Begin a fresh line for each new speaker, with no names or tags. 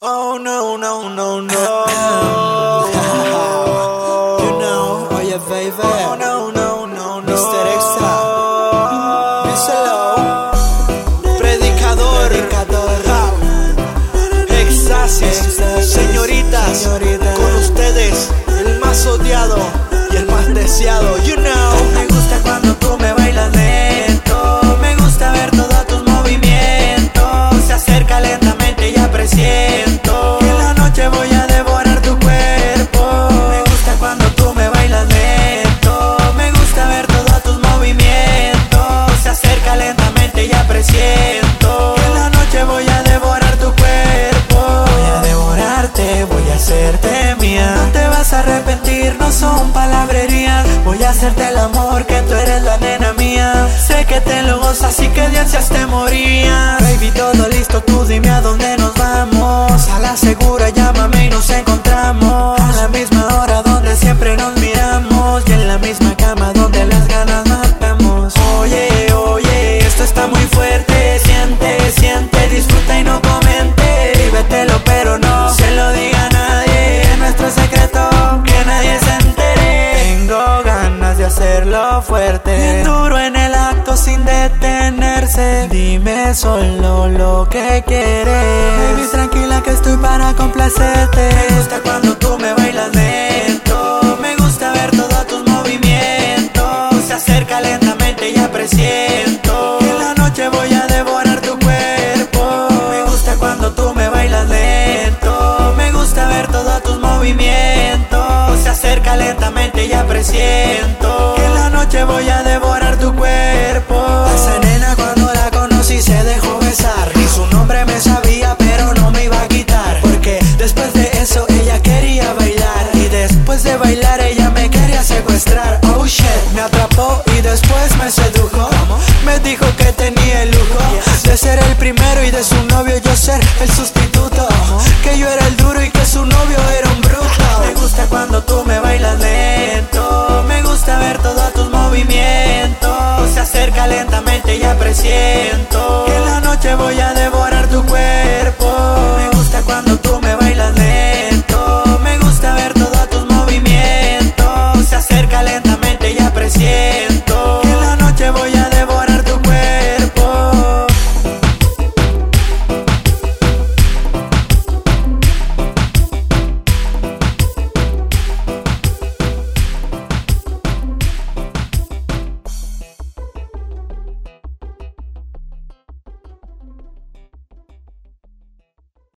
Oh no, no, no, no. you know,
Oye, baby.
oh no, no, no, no.
Mr. Extra.
Díselo. Predicador.
Predicador.
Exasis. Señoritas.
Señoritas. Hacerte el amor, que tú eres la nena mía. Sé que te lo gozas y que de ansias te morías. Baby, todo listo, tú dime a dónde nos vamos. A la segura, llámame y nos encontramos. Fuerte. Bien duro en el acto sin detenerse. Dime solo lo que quieres. Baby, tranquila que estoy para complacerte. Me gusta cuando tú me bailas lento. Me gusta ver todos tus movimientos. Se acerca lentamente y ya presiento. Que en la noche voy a devorar tu cuerpo. Me gusta cuando tú me bailas lento. Me gusta ver todos tus movimientos. Se acerca lentamente y ya presiento. Que en la noche voy a devorar tu cuerpo. A esa nena cuando la conocí se dejó besar. Ni su nombre me sabía, pero no me iba a quitar. Porque después de eso ella quería bailar. Y después de bailar ella me quería secuestrar. Oh shit, me atrapó y después me sedujo. Me dijo que tenía el lujo de ser el primero y de su novio yo ser el sustituto.